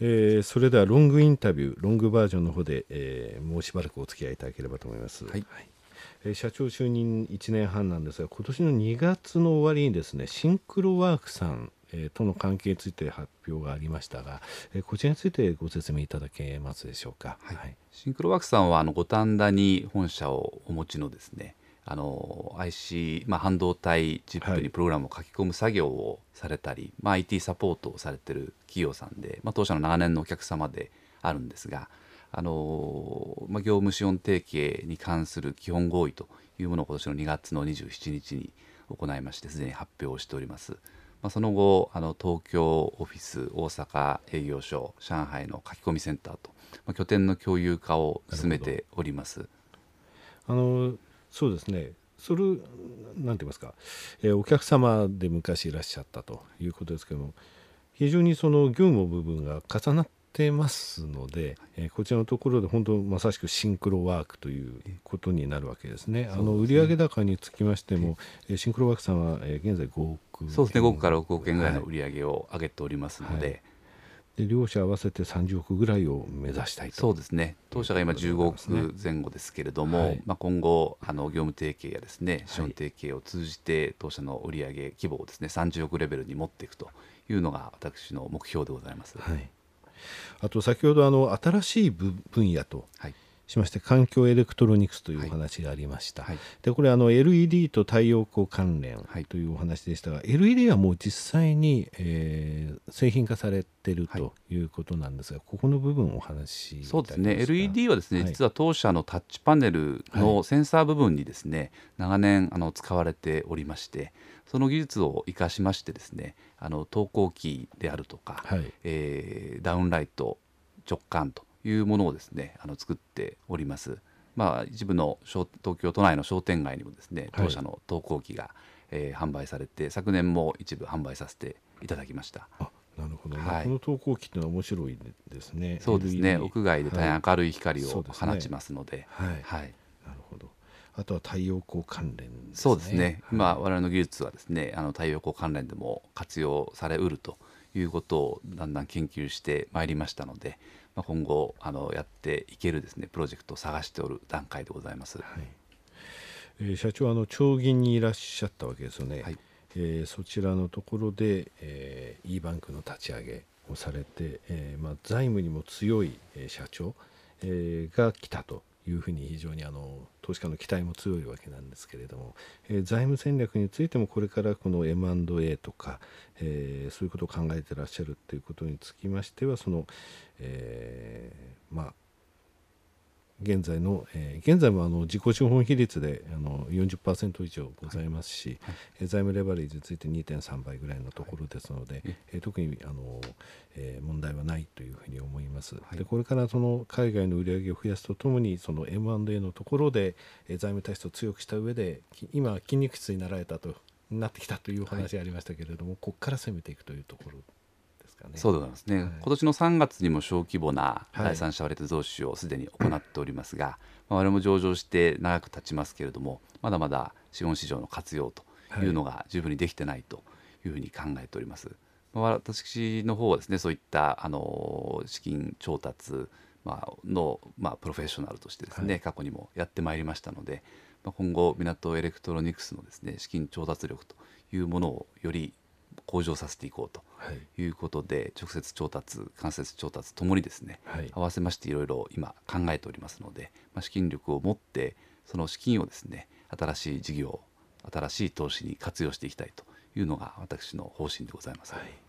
えー、それではロングインタビューロングバージョンの方で、えー、もうしばらくお付き合いいただければと思います、はい、はい、えー、社長就任1年半なんですが今年の2月の終わりにですねシンクロワークさんえー、との関係について発表がありましたが、えー、こちらについてご説明いただけますでしょうか、はい、はい、シンクロワークさんはあの五反田に本社をお持ちのですねあの IC、まあ、半導体チップにプログラムを書き込む作業をされたり、はい、まあ、IT サポートをされてる企業さんで、まあ、当社の長年のお客様であるんですが、あのまあ、業務資本提携に関する基本合意というものを今年の2月の27日に行いましてすでに発表しております。まあ、その後あの東京オフィス大阪営業所上海の書き込みセンターと、まあ、拠点の共有化を進めております。あのそうですね。それなんて言いますか、えー、お客様で昔いらっしゃったということですけども非常にその業務部分が重なってますので、えー、こちらのところで本当まさしくシンクロワークということになるわけですね。あの売上高につきましても、えー、シンクロワークさんは、えー、現在5億そうですね。5億から6億円ぐらいの売上を上げておりますので。はいで両社合わせて30億ぐらいを目指したいそうですね。当社が今15億前後ですけれども、はい、まあ、今後あの業務提携やですね資本提携を通じて当社の売上規模をですね30億レベルに持っていくというのが私の目標でございます。はい、あと先ほどあの新しい分野と、はいしまして環境エレクトロニクスというお話がありました、はい、でこれあの LED と太陽光関連というお話でしたが、はい、LED はもう実際に、えー、製品化されてるとい。うことなんですが、はい、ここの部分お話しそうですね。LED はですね、実は当社のタッチパネルのセンサー部分にですね、長年あの使われておりましてその技術を生かしましてですねあの投光器であるとか、はい、えー、ダウンライト直感というものをですねあの作っております。まあ、一部の東京都内の商店街にもですね当社の投光機が、えー、販売されて昨年も一部販売させていただきました。なるほど、ねはい、この投光器っていうのは面白いですね。そうですね。屋外で大変明るい光を放ちますので、はい、はい、なるほど。あとは太陽光関連、ね、そうですね。今我々の技術はですね、あの太陽光関連でも活用されうるということをだんだん研究してまいりましたので、まあ、今後あのやっていけるですねプロジェクトを探しておる段階でございます。はいえー、社長あの長銀にいらっしゃったわけですよね。はい、えー、そちらのところで、えー、e バンクの立ち上げをされて、えーまあ、財務にも強い、えー、社長、えー、が来たというふうに非常にあの投資家の期待も強いわけなんですけれども、えー、財務戦略についてもこれからこの M&A とか、えー、そういうことを考えてらっしゃるということにつきましてはその、えー、まあ現在の、えー、現在もあの自己資本比率であの40%以上ございますし、はい。はい、財務レバレッジについて2.3倍ぐらいのところですので、はい、えー、特にあの、えー、問題はないというふうに思います。でこれからその海外の売り上げを増やすとともにその M&A のところで、えー、財務体質を強くした上で今筋肉質になられたとなってきたというお話がありましたけれども、ここから攻めていくというところかね。そうでございますね、はい、今年の3月にも小規模な第三者割当増資をすでに行っておりますが、はい、まあ、我々も上場して長く経ちますけれどもまだまだ資本市場の活用とい。うのが十分にできてないというふうに考えております。まあ、私の方はですねそういったあの資金調達まあ、の、まあ、プロフェッショナルとしてですね、はい、過去にもやってまいりましたので、まあ、今後ミナトエレクトロニクスのですね資金調達力というものをより向上させていこうとい。うことで、はい、直接調達間接調達ともにですね、はい、合わせましていろいろ今考えておりますので、まあ、資金力を持ってその資金をですね新しい事業新しい投資に活用していきたいというのが私の方針でございます。はい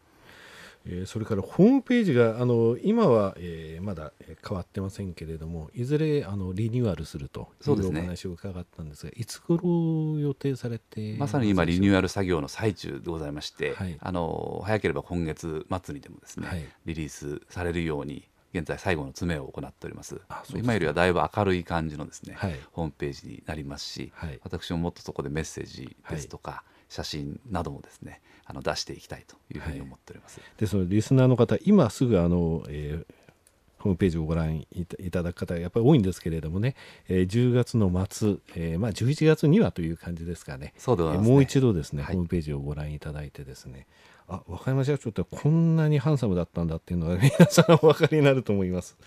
えー、それからホームページがあの今は、えー、まだ変わってませんけれどもいずれあのリニューアルするというお話を伺ったんですが、ね、いつ頃予定されてまさに今リニューアル作業の最中でございまして、はい、あの早ければ今月末にでもですね、はい、リリースされるように現在最後の詰めを行っております。今よりはだいぶ明るい感じのですね、はい、ホームページになりますし、私ももっとそこでメッセージですとか、写真などもですねあの出していきたいというふうに思っております。はい、でそのリスナーの方今すぐあの、えーホームページをご覧いただく方がやっぱり多いんですけれどもね、えー、10月の末、えーまあ、11月にはという感じですかね。そうで、ね、もう一度ですね、はい、ホームページをご覧いただいてですね。あ和歌山社長ってこんなにハンサムだったんだっていうのは 皆さんお分かりになると思います。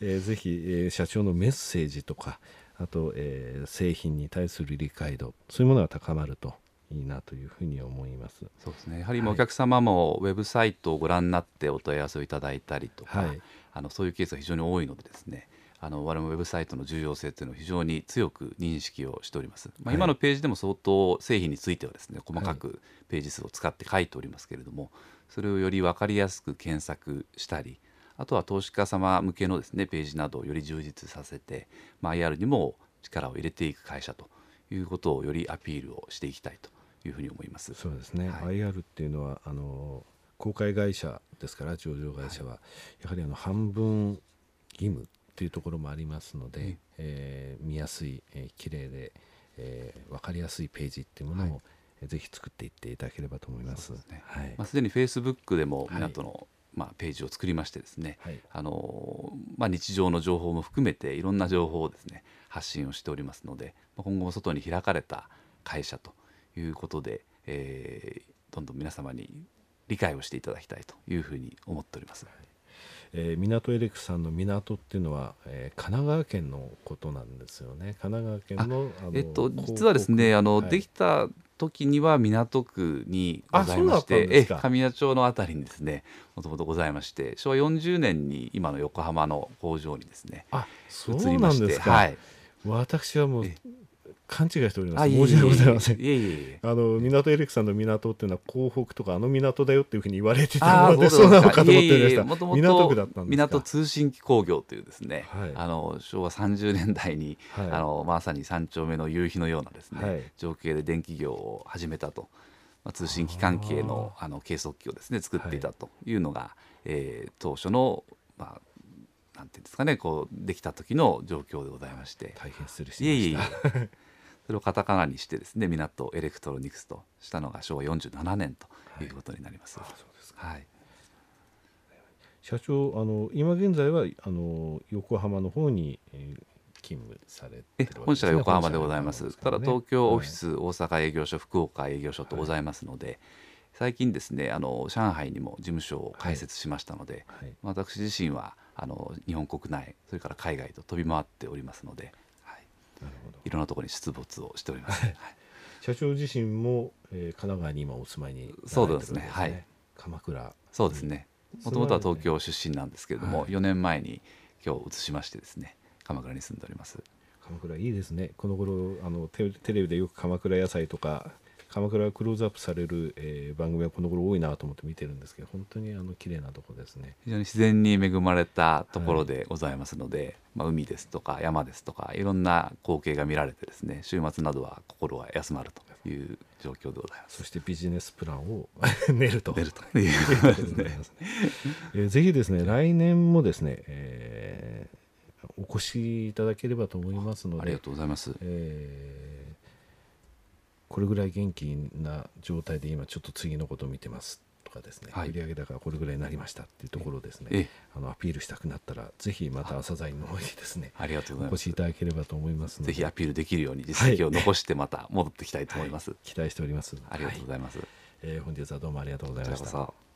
えー、ぜひ、えー、社長のメッセージとかあと、えー、製品に対する理解度そういうものが高まるといいなというふうに思います。そうですね。やはりお客様もウェブサイトをご覧になってお問い合わせをいただいたりとか、はい、あのそういうケースが非常に多いのでですね。あの我々もウェブサイトの重要性というのを非常に強く認識をしております。まあ、今のページでも相当製品についてはですね細かくページ数を使って書いておりますけれども、それをより分かりやすく検索したりあとは投資家様向けのですねページなどをより充実させて、まあ、IR にも力を入れていく会社ということをよりアピールをしていきたいというふうに思います。そうですね、はい、IR っていうのはあの公開会社ですから上場会社は、はい、やはりあの半分義務っていうところもありますので、うん、えー、見やすい、えー、綺麗で、えー、分かりやすいページっていうものを、はい、ぜひ作っていっていただければと思います。すね、はい。まあ、すでにフェイスブックでも港の、まあ、ページを作りましてですね、はい、あのまあ、日常の情報も含めていろんな情報をですね発信をしておりますので今後も外に開かれた会社ということで、えー、どんどん皆様に理解をしていただきたいというふうに思っております。はい。えー、港エレクさんの港っていうのは、えー、神奈川県のことなんですよね。神奈川県のえっと実はですねあの、はい、できた時には港区にございましてえ神谷町のあたりにですねもともとございまして昭和40年に今の横浜の工場にですねあ移りましてはい、私はもう勘違いしております。申し訳ございません。いえいえあの港エレクさんの港っていうのは港北とかあの港だよっていうふうに言われてたので、そうなのかと思ってました。もともと港区だったんです港通信機工業というですね、はい、あの昭和30年代に、はい、あのまさに三丁目の夕日のようなですね、はい、情景で電気業を始めたと。まあ、通信機関係のあの計測器をですね作っていたというのが、はい、えー、当初の、まあ、なんていうんですかねこうできた時の状況でございまして。大変失礼しました。いえいえそれをカタカナにしてですね港エレクトロニクスとしたのが昭和47年ということになります。はい、はい、社長あの今現在はあの横浜の方に、えー、勤務されて、ね、本社が横浜でございます。ただ東京オフィス、はい、大阪営業所福岡営業所とございますので、はい、最近ですねあの上海にも事務所を開設しましたので、はい、私自身はあの日本国内それから海外と飛び回っておりますのでいろんなところに出没をしております。はい、社長自身も、えー、神奈川に今お住まいに、ね、そうですね。はい。鎌倉。そうですね。もともとは東京出身なんですけれども、はい、4年前に今日移しましてですね、鎌倉に住んでおります。鎌倉いいですね。この頃あのテレビでよく鎌倉野菜とか鎌倉がクローズアップされる、えー、番組はこの頃多いなと思って見てるんですけど本当にあの綺麗なとこですね。非常に自然に恵まれたところでございますので、はい、まあ、海ですとか山ですとかいろんな光景が見られてですね週末などは心が休まるという状況でございます。そしてビジネスプランを 練ると。練ると。いうことですね、えー、ぜひですね来年もですね、えー、お越しいただければと思いますので。ありがとうございます、えーこれぐらい元気な状態で今ちょっと次のことを見てますとかですね、はい、売上高がこれぐらいになりましたっていうところですね。あのアピールしたくなったらぜひまた朝鮮の方にですねありがとうございます。お越しいただければと思いますぜひアピールできるように実績を残してまた戻ってきたいと思います、はい、期待しております。ありがとうございます、えー、本日はどうもありがとうございました